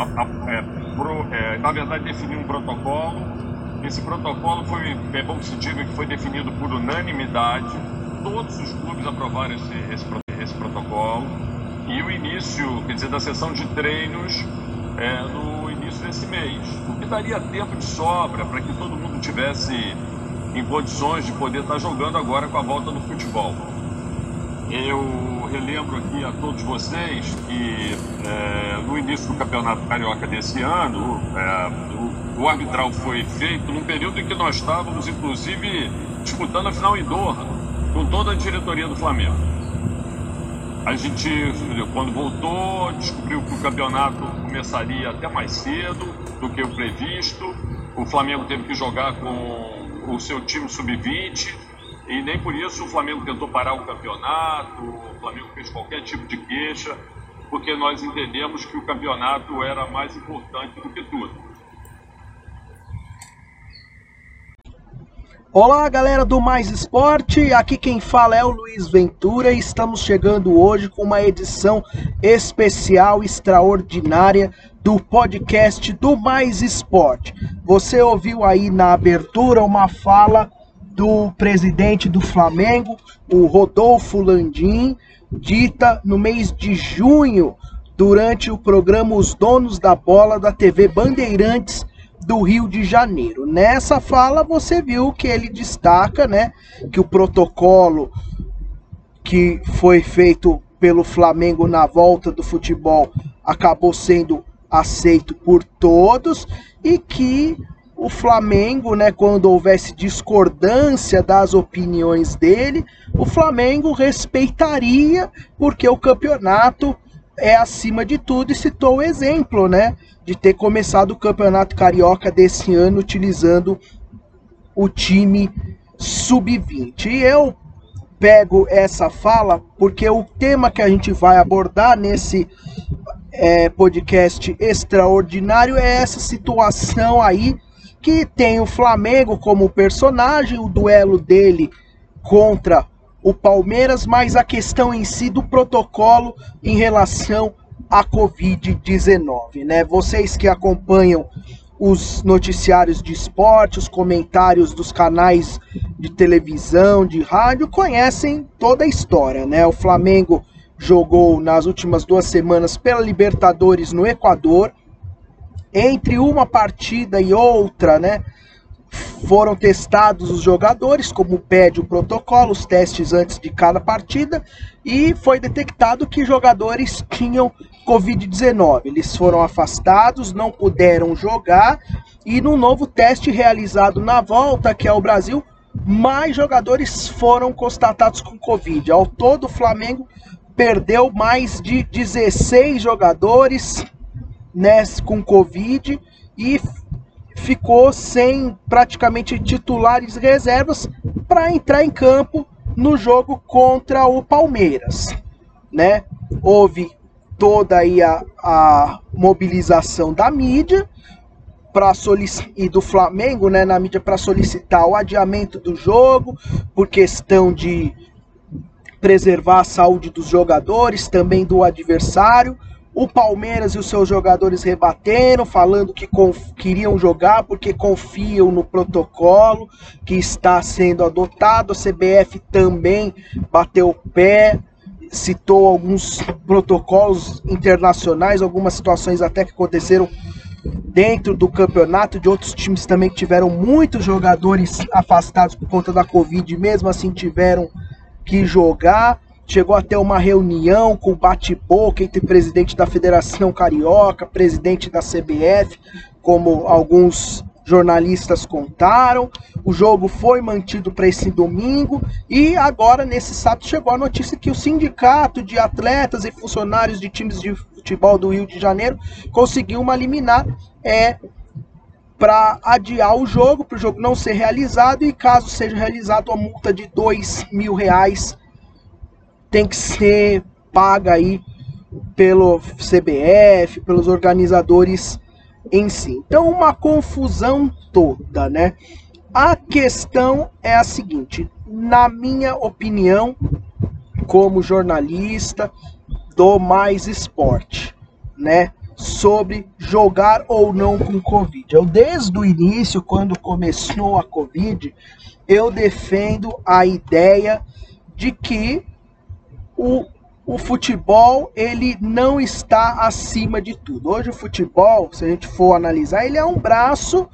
a, a, é, pro, é, na verdade, definir um protocolo. Esse protocolo foi, é bom que se diga que foi definido por unanimidade. Todos os clubes aprovaram esse, esse, esse protocolo. E o início, quer dizer, da sessão de treinos é, no início desse mês. O que daria tempo de sobra para que todo mundo tivesse em condições de poder estar jogando agora com a volta do futebol. Eu relembro aqui a todos vocês que é, no início do Campeonato Carioca desse ano, é, o, o, arbitral foi feito num período em que nós estávamos, inclusive, disputando a final em Doha, com toda a diretoria do Flamengo. A gente, quando voltou, descobriu que o campeonato começaria até mais cedo do que o previsto. O Flamengo teve que jogar com o seu time sub-20 e nem por isso o Flamengo tentou parar o campeonato, o Flamengo fez qualquer tipo de queixa, porque nós entendemos que o campeonato era mais importante do que tudo. Olá, galera do Mais Esporte. Aqui quem fala é o Luiz Ventura e estamos chegando hoje com uma edição especial, extraordinária do podcast do Mais Esporte. Você ouviu aí na abertura uma fala do presidente do Flamengo, o Rodolfo Landim, dita no mês de junho, durante o programa Os Donos da Bola da TV Bandeirantes do Rio de Janeiro. Nessa fala você viu que ele destaca, né, que o protocolo que foi feito pelo Flamengo na volta do futebol acabou sendo aceito por todos e que o Flamengo, né, quando houvesse discordância das opiniões dele, o Flamengo respeitaria, porque o campeonato é acima de tudo e citou o exemplo, né, de ter começado o Campeonato Carioca desse ano utilizando o time sub-20. E eu pego essa fala porque o tema que a gente vai abordar nesse é, podcast extraordinário é essa situação aí que tem o Flamengo como personagem, o duelo dele contra o Palmeiras, mas a questão em si do protocolo em relação à Covid-19, né? Vocês que acompanham os noticiários de esporte, os comentários dos canais de televisão, de rádio, conhecem toda a história, né? O Flamengo jogou nas últimas duas semanas pela Libertadores no Equador, entre uma partida e outra, né? Foram testados os jogadores, como pede o protocolo, os testes antes de cada partida, e foi detectado que jogadores tinham Covid-19. Eles foram afastados, não puderam jogar, e no novo teste realizado na volta, que é o Brasil, mais jogadores foram constatados com Covid. Ao todo, o Flamengo perdeu mais de 16 jogadores né, com Covid e ficou sem praticamente titulares reservas para entrar em campo no jogo contra o Palmeiras, né? Houve toda aí a, a mobilização da mídia para e do Flamengo, né, na mídia para solicitar o adiamento do jogo por questão de preservar a saúde dos jogadores, também do adversário. O Palmeiras e os seus jogadores rebateram, falando que queriam jogar porque confiam no protocolo que está sendo adotado. A CBF também bateu o pé, citou alguns protocolos internacionais, algumas situações até que aconteceram dentro do campeonato, de outros times também que tiveram muitos jogadores afastados por conta da Covid, mesmo assim tiveram que jogar chegou até uma reunião com bate-boca entre presidente da Federação Carioca, presidente da CBF, como alguns jornalistas contaram. O jogo foi mantido para esse domingo e agora nesse sábado chegou a notícia que o sindicato de atletas e funcionários de times de futebol do Rio de Janeiro conseguiu uma liminar é para adiar o jogo, para o jogo não ser realizado e caso seja realizado a multa de dois mil reais tem que ser paga aí pelo CBF, pelos organizadores em si. Então, uma confusão toda, né? A questão é a seguinte, na minha opinião, como jornalista do Mais Esporte, né? sobre jogar ou não com Covid. Eu, desde o início, quando começou a Covid, eu defendo a ideia de que o, o futebol ele não está acima de tudo. Hoje o futebol, se a gente for analisar, ele é um braço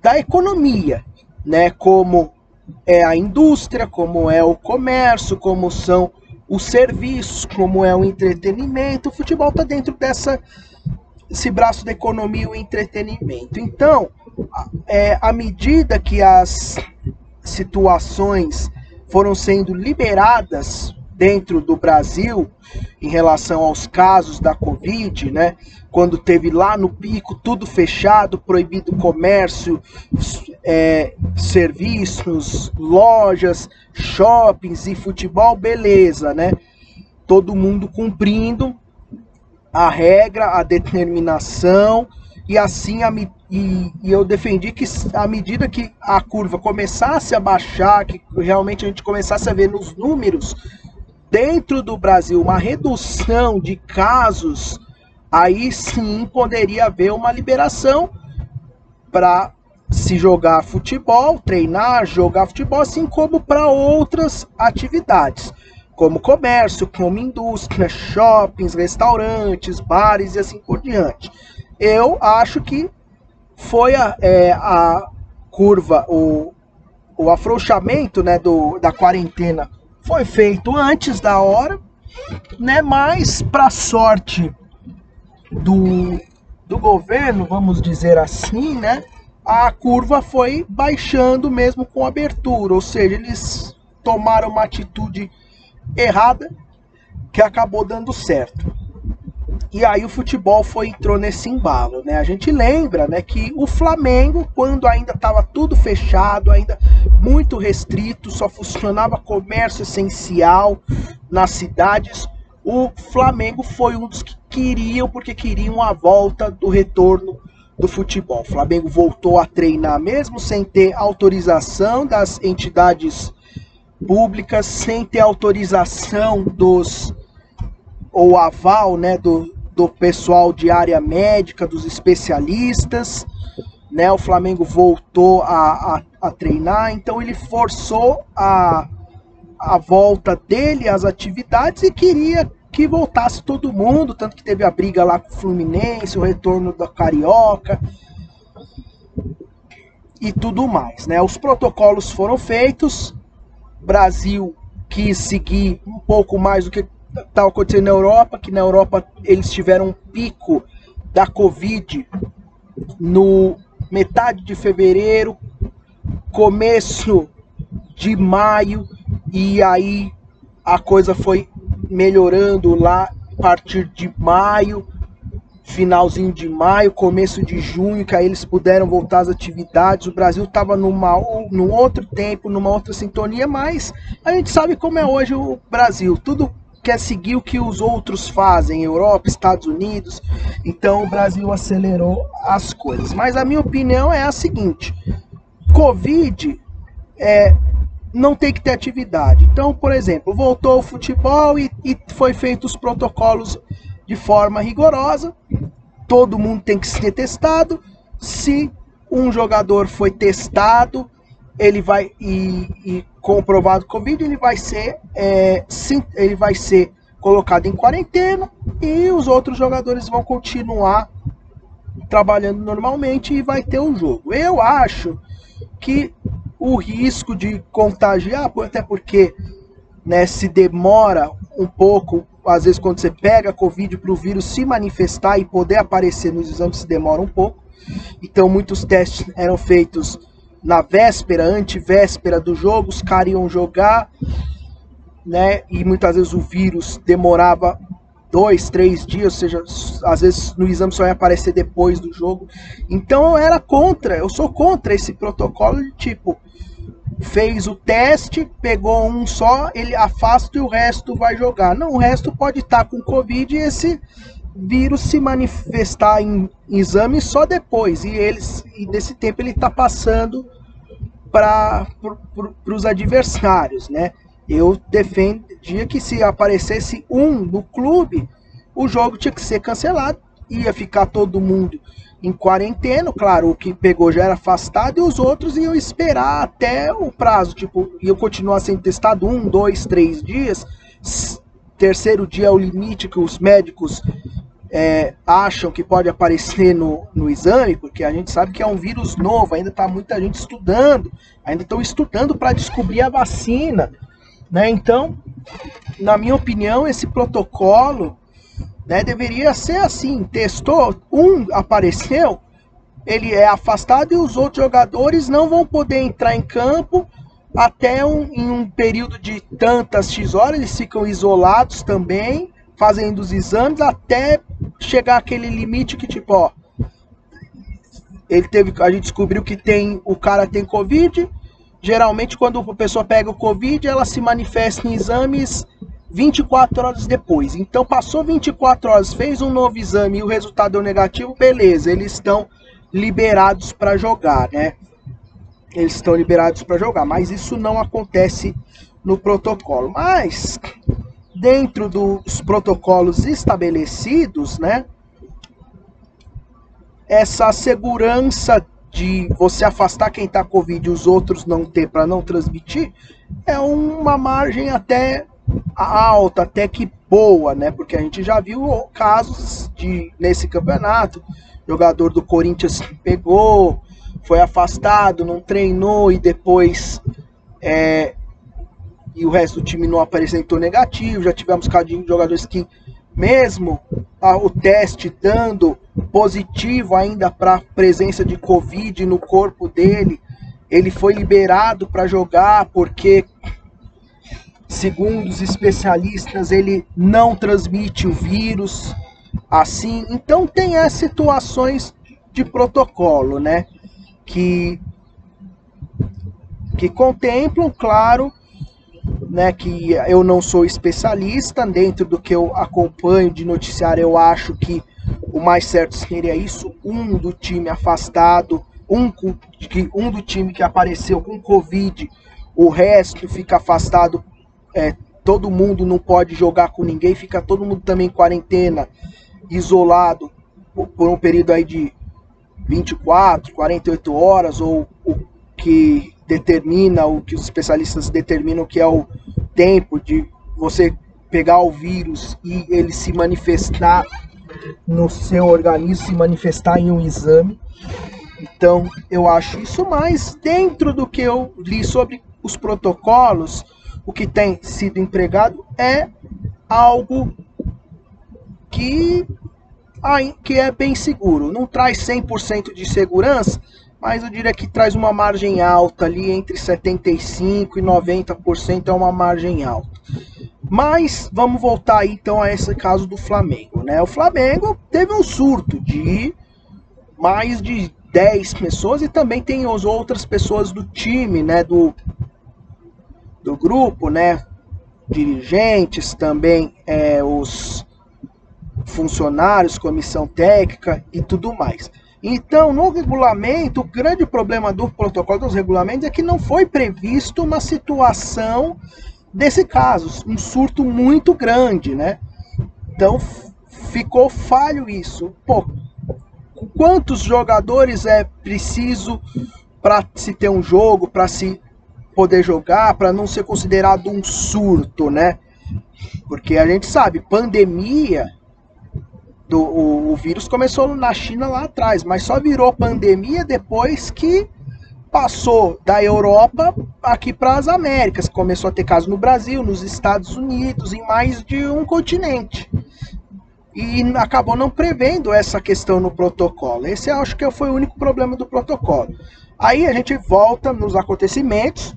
da economia, né? Como é a indústria, como é o comércio, como são os serviços, como é o entretenimento. O futebol está dentro dessa esse braço da economia e o entretenimento. Então, é, à medida que as situações foram sendo liberadas dentro do Brasil em relação aos casos da Covid, né? Quando teve lá no pico tudo fechado, proibido comércio, é, serviços, lojas, shoppings e futebol, beleza, né? Todo mundo cumprindo a regra, a determinação e assim a, e, e, eu defendi que à medida que a curva começasse a baixar, que realmente a gente começasse a ver nos números dentro do Brasil uma redução de casos, aí sim poderia haver uma liberação para se jogar futebol, treinar, jogar futebol, assim como para outras atividades, como comércio, como indústria, shoppings, restaurantes, bares e assim por diante. Eu acho que foi a, é, a curva, o, o afrouxamento né, do, da quarentena foi feito antes da hora, né? Mas para sorte do, do governo, vamos dizer assim, né? A curva foi baixando mesmo com abertura, ou seja, eles tomaram uma atitude errada que acabou dando certo. E aí o futebol foi entrou nesse embalo, né? A gente lembra, né, que o Flamengo, quando ainda estava tudo fechado, ainda muito restrito, só funcionava comércio essencial nas cidades, o Flamengo foi um dos que queriam, porque queriam a volta do retorno do futebol. O Flamengo voltou a treinar mesmo sem ter autorização das entidades públicas, sem ter autorização dos ou aval, né, do, do pessoal de área médica, dos especialistas, né? O Flamengo voltou a, a, a treinar, então ele forçou a, a volta dele às atividades e queria que voltasse todo mundo, tanto que teve a briga lá com o Fluminense, o retorno da Carioca e tudo mais, né? Os protocolos foram feitos, Brasil quis seguir um pouco mais do que estava acontecendo na Europa, que na Europa eles tiveram um pico da Covid no metade de fevereiro, começo de maio, e aí a coisa foi melhorando lá a partir de maio, finalzinho de maio, começo de junho, que aí eles puderam voltar às atividades. O Brasil estava num outro tempo, numa outra sintonia, mas a gente sabe como é hoje o Brasil. Tudo quer seguir o que os outros fazem, Europa, Estados Unidos. Então o Brasil acelerou as coisas. Mas a minha opinião é a seguinte: Covid é, não tem que ter atividade. Então, por exemplo, voltou o futebol e, e foi feito os protocolos de forma rigorosa. Todo mundo tem que ser testado. Se um jogador foi testado, ele vai e, e comprovado Covid, ele vai ser é, sim, ele vai ser colocado em quarentena e os outros jogadores vão continuar trabalhando normalmente e vai ter um jogo. Eu acho que o risco de contagiar, até porque né, se demora um pouco, às vezes quando você pega Covid para o vírus se manifestar e poder aparecer nos exames, se demora um pouco. Então muitos testes eram feitos na véspera, antivéspera do jogo, os caras iam jogar, né? E muitas vezes o vírus demorava dois, três dias, ou seja, às vezes no exame só ia aparecer depois do jogo. Então eu era contra, eu sou contra esse protocolo de tipo, fez o teste, pegou um só, ele afasta e o resto vai jogar. Não, o resto pode estar com Covid e esse vírus se manifestar em exame só depois. E eles e desse tempo ele está passando para pro, os adversários, né? Eu defendia que se aparecesse um no clube, o jogo tinha que ser cancelado ia ficar todo mundo em quarentena, claro, o que pegou já era afastado e os outros iam esperar até o prazo, tipo, iam continuar sendo testado um, dois, três dias. Terceiro dia é o limite que os médicos é, acham que pode aparecer no, no exame, porque a gente sabe que é um vírus novo, ainda está muita gente estudando, ainda estão estudando para descobrir a vacina. Né? Então, na minha opinião, esse protocolo né, deveria ser assim: testou, um apareceu, ele é afastado e os outros jogadores não vão poder entrar em campo até um, em um período de tantas X horas, eles ficam isolados também fazendo os exames até chegar aquele limite que tipo, ó, ele teve, a gente descobriu que tem, o cara tem covid. Geralmente quando a pessoa pega o covid, ela se manifesta em exames 24 horas depois. Então passou 24 horas, fez um novo exame e o resultado deu negativo, beleza, eles estão liberados para jogar, né? Eles estão liberados para jogar, mas isso não acontece no protocolo. Mas dentro dos protocolos estabelecidos, né? Essa segurança de você afastar quem está Covid e os outros não ter para não transmitir é uma margem até alta, até que boa, né? Porque a gente já viu casos de nesse campeonato, jogador do Corinthians pegou, foi afastado, não treinou e depois é, e o resto do time não apresentou negativo. Já tivemos cadinho de jogadores que, mesmo o teste dando positivo ainda para presença de Covid no corpo dele, ele foi liberado para jogar porque, segundo os especialistas, ele não transmite o vírus assim. Então tem as situações de protocolo, né? Que que contemplam, claro, né, que eu não sou especialista, dentro do que eu acompanho de noticiário, eu acho que o mais certo seria isso, um do time afastado, um, um do time que apareceu com Covid, o resto fica afastado, é, todo mundo não pode jogar com ninguém, fica todo mundo também em quarentena, isolado, por um período aí de 24, 48 horas, ou o que determina, o que os especialistas determinam que é o tempo de você pegar o vírus e ele se manifestar no seu organismo, se manifestar em um exame. Então, eu acho isso mais dentro do que eu li sobre os protocolos, o que tem sido empregado é algo que, que é bem seguro. Não traz 100% de segurança, mas eu diria que traz uma margem alta ali entre 75 e 90% é uma margem alta. Mas vamos voltar então a esse caso do Flamengo, né? O Flamengo teve um surto de mais de 10 pessoas e também tem as outras pessoas do time, né, do do grupo, né, dirigentes, também é, os funcionários, comissão técnica e tudo mais. Então, no regulamento, o grande problema do protocolo dos regulamentos é que não foi previsto uma situação desse caso, um surto muito grande, né? Então, ficou falho isso. Pô, quantos jogadores é preciso para se ter um jogo, para se poder jogar, para não ser considerado um surto, né? Porque a gente sabe, pandemia do, o, o vírus começou na China lá atrás, mas só virou pandemia depois que passou da Europa aqui para as Américas. Começou a ter casos no Brasil, nos Estados Unidos, em mais de um continente. E acabou não prevendo essa questão no protocolo. Esse eu acho que foi o único problema do protocolo. Aí a gente volta nos acontecimentos.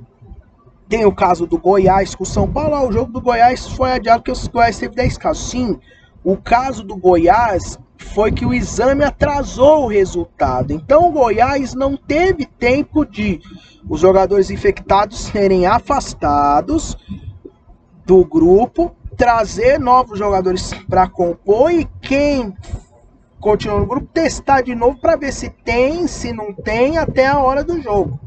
Tem o caso do Goiás com São Paulo. o jogo do Goiás foi adiado porque o Goiás teve 10 casos. Sim, o caso do Goiás foi que o exame atrasou o resultado. Então o Goiás não teve tempo de os jogadores infectados serem afastados do grupo, trazer novos jogadores para compor e quem continua no grupo testar de novo para ver se tem, se não tem até a hora do jogo.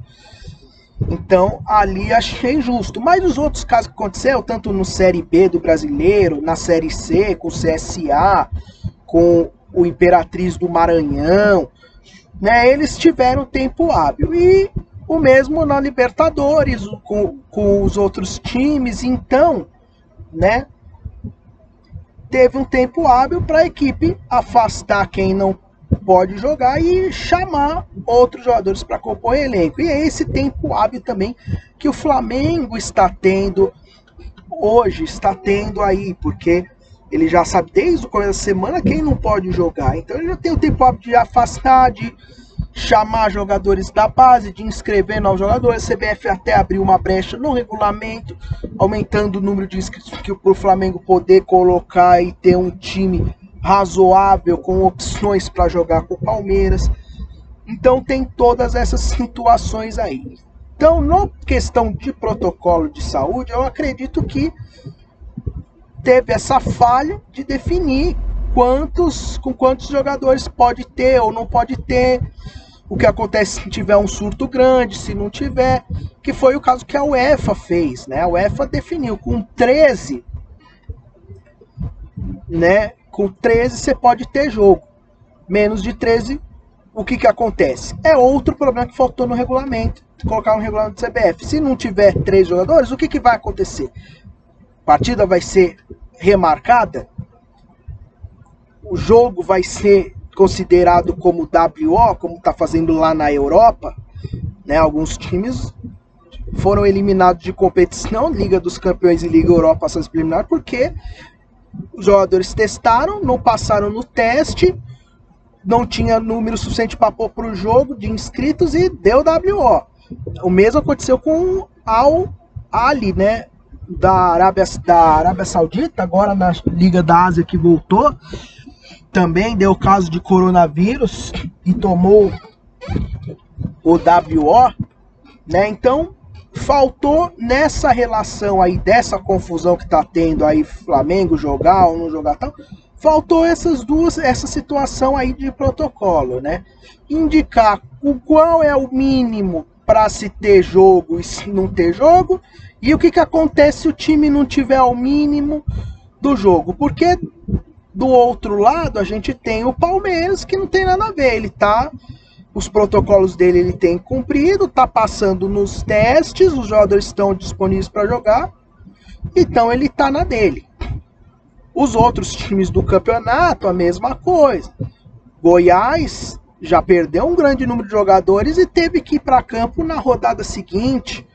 Então, ali achei justo. Mas os outros casos que aconteceu, tanto no Série B do brasileiro, na Série C, com o CSA, com o Imperatriz do Maranhão, né? Eles tiveram tempo hábil. E o mesmo na Libertadores, com, com os outros times. Então, né? Teve um tempo hábil para a equipe afastar quem não pode jogar e chamar outros jogadores para compor elenco. E é esse tempo hábil também que o Flamengo está tendo hoje, está tendo aí, porque ele já sabe desde o começo da semana quem não pode jogar. Então ele já tem o tempo hábil de afastar, de chamar jogadores da base, de inscrever novos jogadores. A CBF até abriu uma brecha no regulamento, aumentando o número de inscritos para o Flamengo poder colocar e ter um time razoável com opções para jogar com o Palmeiras. Então tem todas essas situações aí. Então, na questão de protocolo de saúde, eu acredito que teve essa falha de definir quantos com quantos jogadores pode ter ou não pode ter o que acontece se tiver um surto grande, se não tiver, que foi o caso que a UEFA fez, né? A UEFA definiu com 13, né? Com 13 você pode ter jogo. Menos de 13, o que que acontece? É outro problema que faltou no regulamento, colocar no regulamento do CBF. Se não tiver três jogadores, o que que vai acontecer? A partida vai ser remarcada? O jogo vai ser considerado como WO, como está fazendo lá na Europa, né? Alguns times foram eliminados de competição, Liga dos Campeões e Liga Europa passam eliminar porque os jogadores testaram, não passaram no teste, não tinha número suficiente para pôr para o jogo de inscritos e deu WO. O mesmo aconteceu com Al Ali, né? Da Arábia, da Arábia Saudita, agora na Liga da Ásia que voltou também deu caso de coronavírus e tomou o WO, né? Então faltou nessa relação aí dessa confusão que tá tendo aí Flamengo jogar ou não jogar tal, faltou essas duas essa situação aí de protocolo, né? Indicar o qual é o mínimo para se ter jogo e se não ter jogo e o que que acontece se o time não tiver o mínimo do jogo, porque do outro lado, a gente tem o Palmeiras, que não tem nada a ver. Ele tá. Os protocolos dele ele tem cumprido, tá passando nos testes, os jogadores estão disponíveis para jogar. Então ele tá na dele. Os outros times do campeonato, a mesma coisa. Goiás já perdeu um grande número de jogadores e teve que ir para campo na rodada seguinte.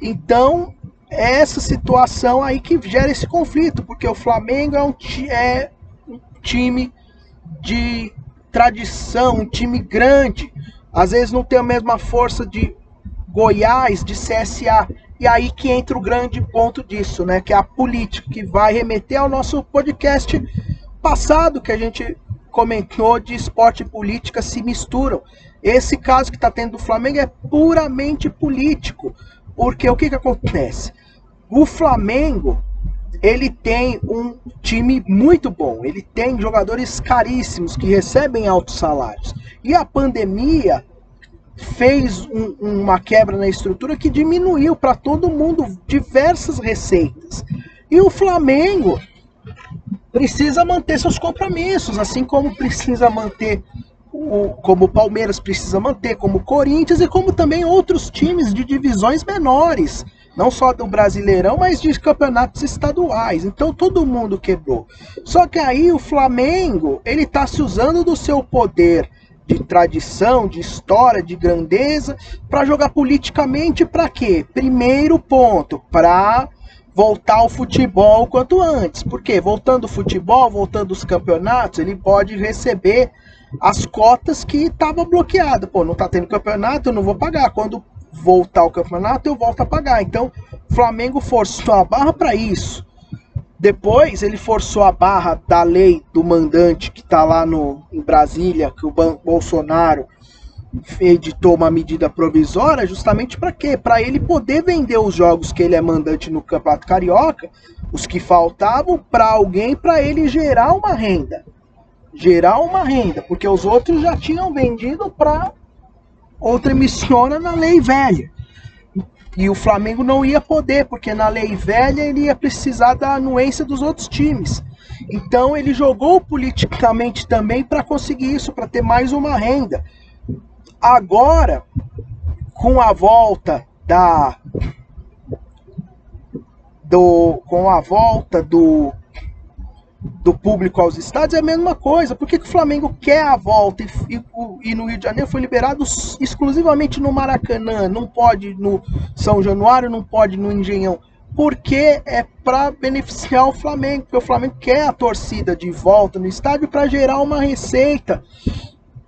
Então, essa situação aí que gera esse conflito, porque o Flamengo é um, é um time de tradição, um time grande, às vezes não tem a mesma força de Goiás, de CSA. E aí que entra o grande ponto disso, né? Que é a política, que vai remeter ao nosso podcast passado que a gente comentou de esporte e política se misturam. Esse caso que está tendo do Flamengo é puramente político. Porque o que, que acontece? O Flamengo, ele tem um time muito bom. Ele tem jogadores caríssimos que recebem altos salários. E a pandemia fez um, uma quebra na estrutura que diminuiu para todo mundo diversas receitas. E o Flamengo precisa manter seus compromissos, assim como precisa manter o, como o Palmeiras precisa manter, como o Corinthians e como também outros times de divisões menores não só do Brasileirão, mas de campeonatos estaduais. Então todo mundo quebrou. Só que aí o Flamengo, ele tá se usando do seu poder de tradição, de história, de grandeza para jogar politicamente para quê? Primeiro ponto, para voltar ao futebol quanto antes. Porque voltando o futebol, voltando os campeonatos, ele pode receber as cotas que estavam bloqueadas. Pô, não tá tendo campeonato, eu não vou pagar. Quando voltar ao campeonato, eu volto a pagar. Então, Flamengo forçou a barra para isso. Depois ele forçou a barra da lei do mandante que está lá no, em Brasília, que o Bolsonaro editou uma medida provisória, justamente para quê? Para ele poder vender os jogos que ele é mandante no Campeonato Carioca, os que faltavam, para alguém, para ele gerar uma renda. Gerar uma renda, porque os outros já tinham vendido para outra emissiona na lei velha. E o Flamengo não ia poder, porque na lei velha ele ia precisar da anuência dos outros times. Então ele jogou politicamente também para conseguir isso, para ter mais uma renda. Agora, com a volta da do com a volta do do público aos estádios é a mesma coisa. Por que, que o Flamengo quer a volta e, e, e, no Rio de Janeiro foi liberado exclusivamente no Maracanã? Não pode no São Januário, não pode no Engenhão. Porque é para beneficiar o Flamengo, porque o Flamengo quer a torcida de volta no estádio para gerar uma receita,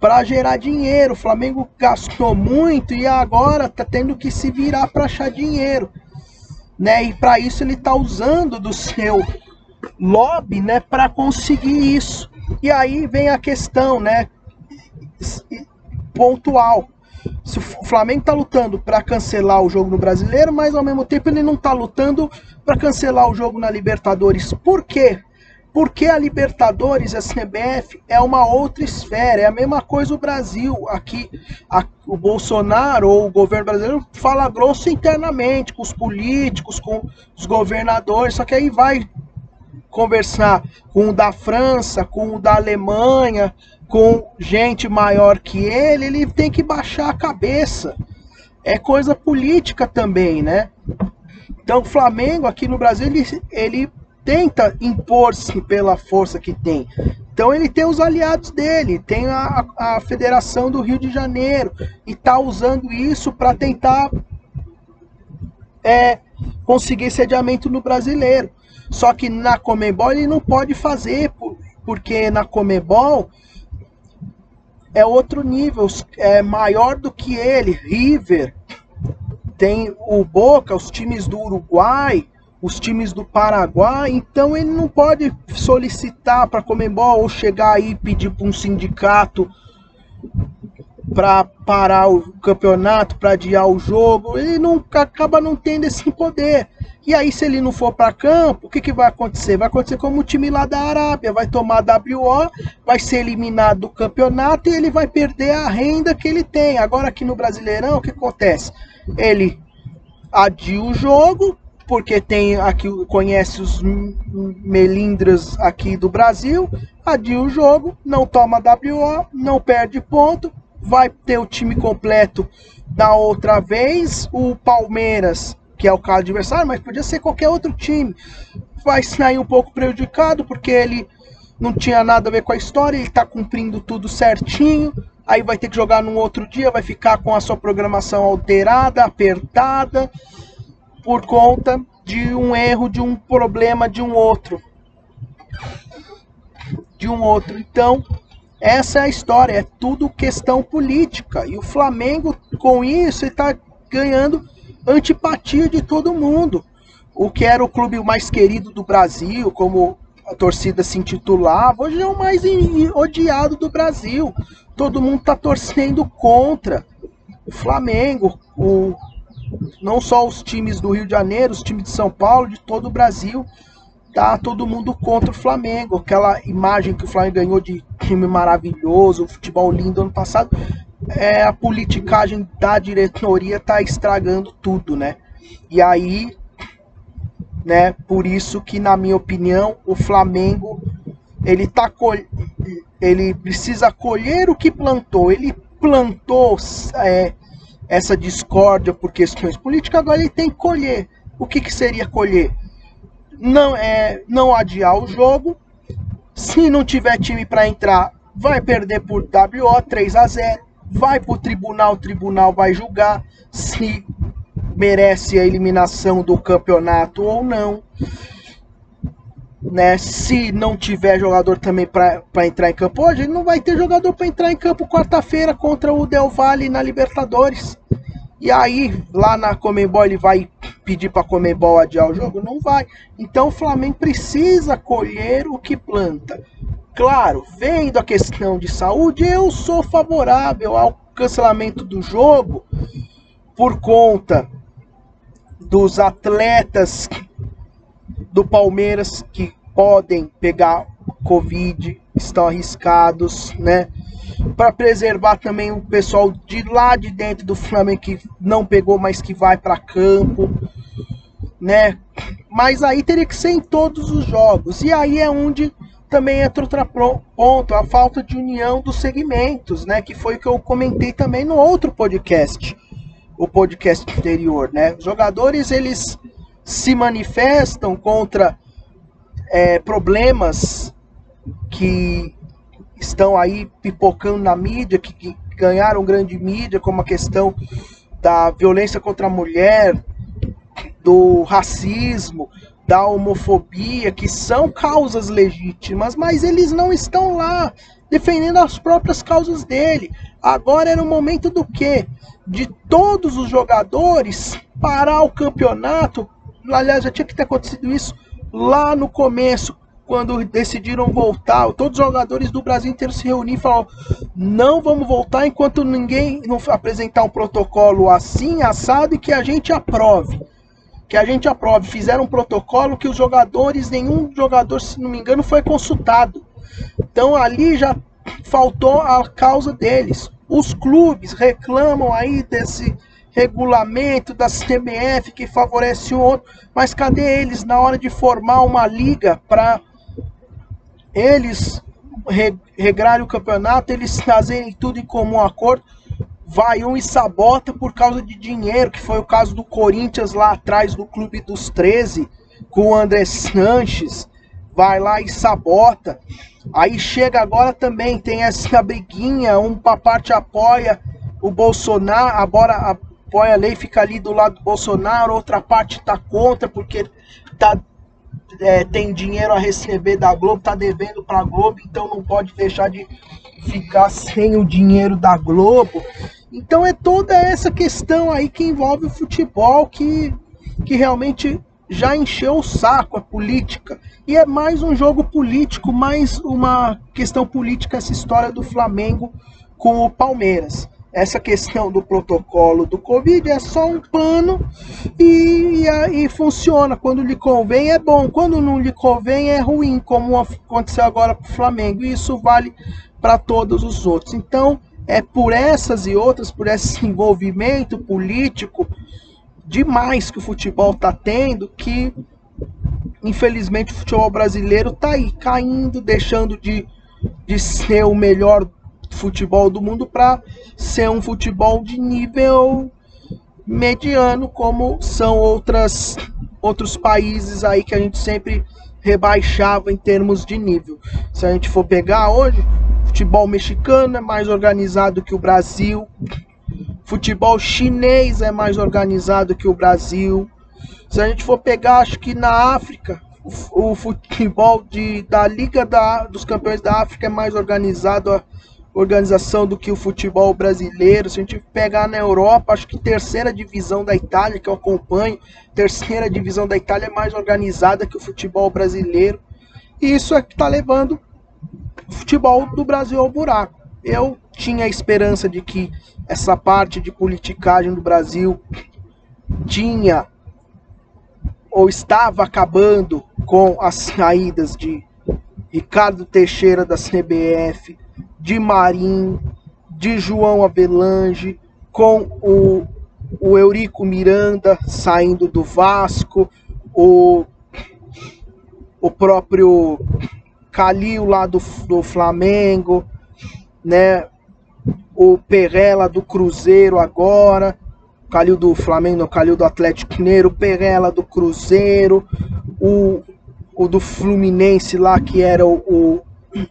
para gerar dinheiro. O Flamengo gastou muito e agora está tendo que se virar para achar dinheiro. Né? E para isso ele está usando do seu lobby, né, para conseguir isso. E aí vem a questão, né, pontual. Se o Flamengo está lutando para cancelar o jogo no Brasileiro, mas ao mesmo tempo ele não está lutando para cancelar o jogo na Libertadores. Por quê? Porque a Libertadores, a CBF, é uma outra esfera, é a mesma coisa o Brasil. Aqui, a, o Bolsonaro ou o governo brasileiro fala grosso internamente com os políticos, com os governadores, só que aí vai conversar com o da França, com o da Alemanha, com gente maior que ele, ele tem que baixar a cabeça. É coisa política também, né? Então o Flamengo aqui no Brasil ele, ele tenta impor-se pela força que tem. Então ele tem os aliados dele, tem a, a Federação do Rio de Janeiro e está usando isso para tentar é, conseguir sediamento no brasileiro. Só que na Comebol ele não pode fazer, porque na Comebol é outro nível, é maior do que ele. River, tem o Boca, os times do Uruguai, os times do Paraguai, então ele não pode solicitar para Comebol ou chegar aí e pedir para um sindicato para parar o campeonato, para adiar o jogo, ele nunca acaba não tendo esse poder. E aí, se ele não for para campo, o que, que vai acontecer? Vai acontecer como o time lá da Arábia, vai tomar WO, vai ser eliminado do campeonato e ele vai perder a renda que ele tem. Agora aqui no Brasileirão, o que acontece? Ele adia o jogo, porque tem aqui conhece os melindras aqui do Brasil, adia o jogo, não toma WO, não perde ponto, vai ter o time completo da outra vez, o Palmeiras que é o caso adversário, mas podia ser qualquer outro time. Vai sair um pouco prejudicado porque ele não tinha nada a ver com a história, ele está cumprindo tudo certinho. Aí vai ter que jogar num outro dia, vai ficar com a sua programação alterada, apertada, por conta de um erro, de um problema de um outro. De um outro. Então, essa é a história, é tudo questão política. E o Flamengo, com isso, está ganhando antipatia de todo mundo. O que era o clube mais querido do Brasil, como a torcida se intitulava, hoje é o mais odiado do Brasil. Todo mundo está torcendo contra. O Flamengo, o, não só os times do Rio de Janeiro, os times de São Paulo, de todo o Brasil, tá todo mundo contra o Flamengo. Aquela imagem que o Flamengo ganhou de time maravilhoso, futebol lindo ano passado, é, a politicagem da diretoria tá estragando tudo, né? E aí, né, por isso que na minha opinião, o Flamengo ele tá ele precisa colher o que plantou. Ele plantou é, essa discórdia por questões políticas, agora ele tem que colher. O que, que seria colher? Não é não adiar o jogo. Se não tiver time para entrar, vai perder por WO 3 a 0 vai para o tribunal, o tribunal vai julgar se merece a eliminação do campeonato ou não. Né? Se não tiver jogador também para entrar em campo hoje, não vai ter jogador para entrar em campo quarta-feira contra o Del Valle na Libertadores. E aí, lá na Comembol, ele vai pedir para a Comembol adiar o jogo? Não vai. Então o Flamengo precisa colher o que planta. Claro, vendo a questão de saúde, eu sou favorável ao cancelamento do jogo por conta dos atletas do Palmeiras que podem pegar Covid, estão arriscados, né? Para preservar também o pessoal de lá de dentro do Flamengo que não pegou, mas que vai para campo, né? Mas aí teria que ser em todos os jogos. E aí é onde também entra outro ponto, a falta de união dos segmentos, né? Que foi o que eu comentei também no outro podcast, o podcast anterior, né? Os jogadores eles se manifestam contra é, problemas que estão aí pipocando na mídia, que, que ganharam grande mídia, como a questão da violência contra a mulher, do racismo, da homofobia, que são causas legítimas, mas eles não estão lá defendendo as próprias causas dele. Agora era o momento do quê? De todos os jogadores parar o campeonato. Aliás, já tinha que ter acontecido isso lá no começo, quando decidiram voltar. Todos os jogadores do Brasil inteiro se reuniram e falaram: não vamos voltar enquanto ninguém não apresentar um protocolo assim, assado e que a gente aprove que a gente aprove. Fizeram um protocolo que os jogadores, nenhum jogador, se não me engano, foi consultado. Então ali já faltou a causa deles. Os clubes reclamam aí desse regulamento da CBF que favorece o outro, mas cadê eles na hora de formar uma liga para eles regrarem o campeonato, eles trazerem tudo em comum acordo? vai um e sabota por causa de dinheiro, que foi o caso do Corinthians lá atrás do Clube dos 13, com o André Sanches, vai lá e sabota. Aí chega agora também, tem essa briguinha, um parte apoia o Bolsonaro, agora apoia a lei, fica ali do lado do Bolsonaro, outra parte tá contra, porque tá, é, tem dinheiro a receber da Globo, tá devendo pra Globo, então não pode deixar de ficar sem o dinheiro da Globo. Então é toda essa questão aí que envolve o futebol que, que realmente já encheu o saco a política. E é mais um jogo político, mais uma questão política essa história do Flamengo com o Palmeiras. Essa questão do protocolo do Covid é só um pano e, e, e funciona. Quando lhe convém é bom, quando não lhe convém é ruim, como aconteceu agora para o Flamengo. E isso vale para todos os outros. Então, é por essas e outras, por esse envolvimento político demais que o futebol está tendo, que infelizmente o futebol brasileiro está aí caindo, deixando de, de ser o melhor futebol do mundo para ser um futebol de nível mediano, como são outras, outros países aí que a gente sempre rebaixava em termos de nível. Se a gente for pegar hoje, Futebol mexicano é mais organizado que o Brasil. Futebol chinês é mais organizado que o Brasil. Se a gente for pegar, acho que na África, o, futebol de, da Liga da, dos Campeões da África é mais organizado organização do que o futebol brasileiro. Se a gente pegar na Europa, acho que terceira divisão da Itália, que eu acompanho, terceira divisão da Itália é mais organizada que o futebol brasileiro. E isso é que está levando futebol do Brasil ao buraco. Eu tinha a esperança de que essa parte de politicagem do Brasil tinha ou estava acabando com as saídas de Ricardo Teixeira da CBF, de Marim, de João Avelange, com o, o Eurico Miranda saindo do Vasco, o, o próprio Calil lá do, do Flamengo, né? O Perela do Cruzeiro agora, Calil do Flamengo, não, Calil do Atlético Mineiro, o Perela do Cruzeiro, o, o do Fluminense lá que era o, o,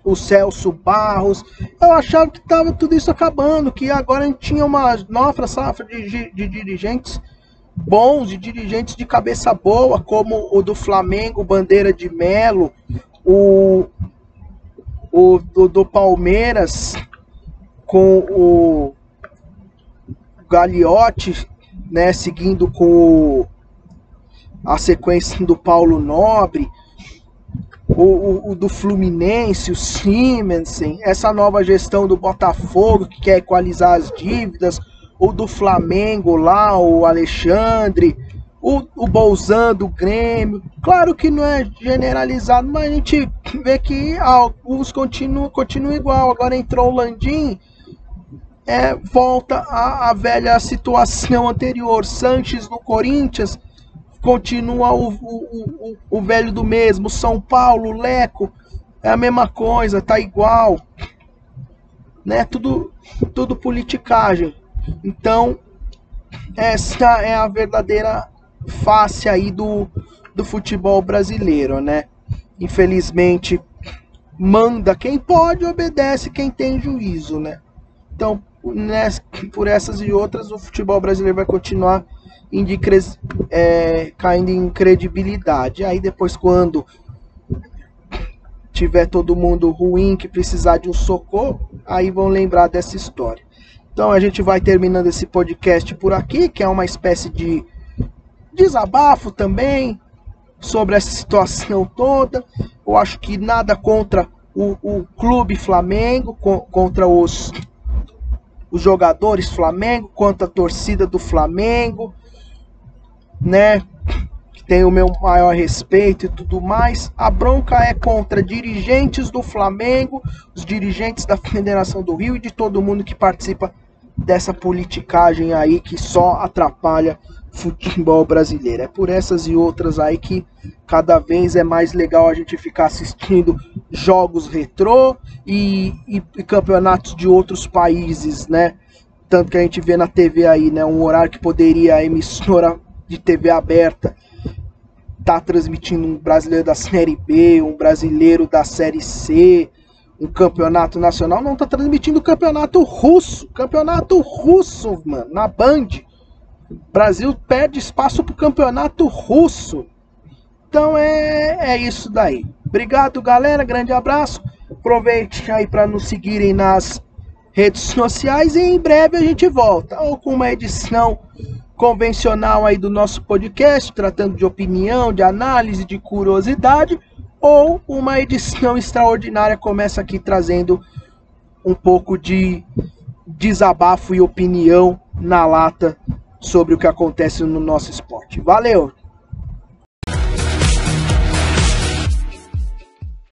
o Celso Barros. Eu achava que estava tudo isso acabando, que agora a gente tinha uma nova safra de, de dirigentes bons, de dirigentes de cabeça boa, como o do Flamengo, Bandeira de Melo, o, o do, do Palmeiras com o Gagliotti, né, seguindo com o, a sequência do Paulo Nobre, o, o, o, do Fluminense, o Simensen, essa nova gestão do Botafogo que quer equalizar as dívidas, o do Flamengo lá, o Alexandre, o, o Bolzan do Grêmio. Claro que não é generalizado, mas a gente vê que alguns continuam, continuam igual. Agora entrou o Landim, é, volta à, à velha situação anterior. Sanches no Corinthians continua o, o, o, o velho do mesmo. São Paulo, Leco, é a mesma coisa, tá igual, né? Tudo, tudo politicagem. Então, essa é a verdadeira face aí do, do futebol brasileiro, né? Infelizmente, manda quem pode, obedece quem tem juízo, né? Então, por essas e outras, o futebol brasileiro vai continuar é, caindo em credibilidade. Aí depois, quando tiver todo mundo ruim que precisar de um socorro, aí vão lembrar dessa história. Então a gente vai terminando esse podcast por aqui, que é uma espécie de desabafo também sobre essa situação toda. Eu acho que nada contra o, o clube Flamengo, co contra os, os jogadores Flamengo, contra a torcida do Flamengo, né? Que tem o meu maior respeito e tudo mais. A bronca é contra dirigentes do Flamengo, os dirigentes da Federação do Rio e de todo mundo que participa dessa politicagem aí que só atrapalha futebol brasileiro. É por essas e outras aí que cada vez é mais legal a gente ficar assistindo jogos retrô e, e, e, campeonatos de outros países, né? Tanto que a gente vê na TV aí, né? Um horário que poderia a emissora de TV aberta tá transmitindo um brasileiro da Série B, um brasileiro da Série C, um campeonato nacional, não tá transmitindo o campeonato russo. Campeonato russo, mano, na Band. Brasil perde espaço pro campeonato russo. Então é, é isso daí. Obrigado, galera. Grande abraço. Aproveite aí para nos seguirem nas redes sociais e em breve a gente volta ou com uma edição convencional aí do nosso podcast, tratando de opinião, de análise, de curiosidade ou uma edição extraordinária começa aqui trazendo um pouco de desabafo e opinião na lata sobre o que acontece no nosso esporte. Valeu!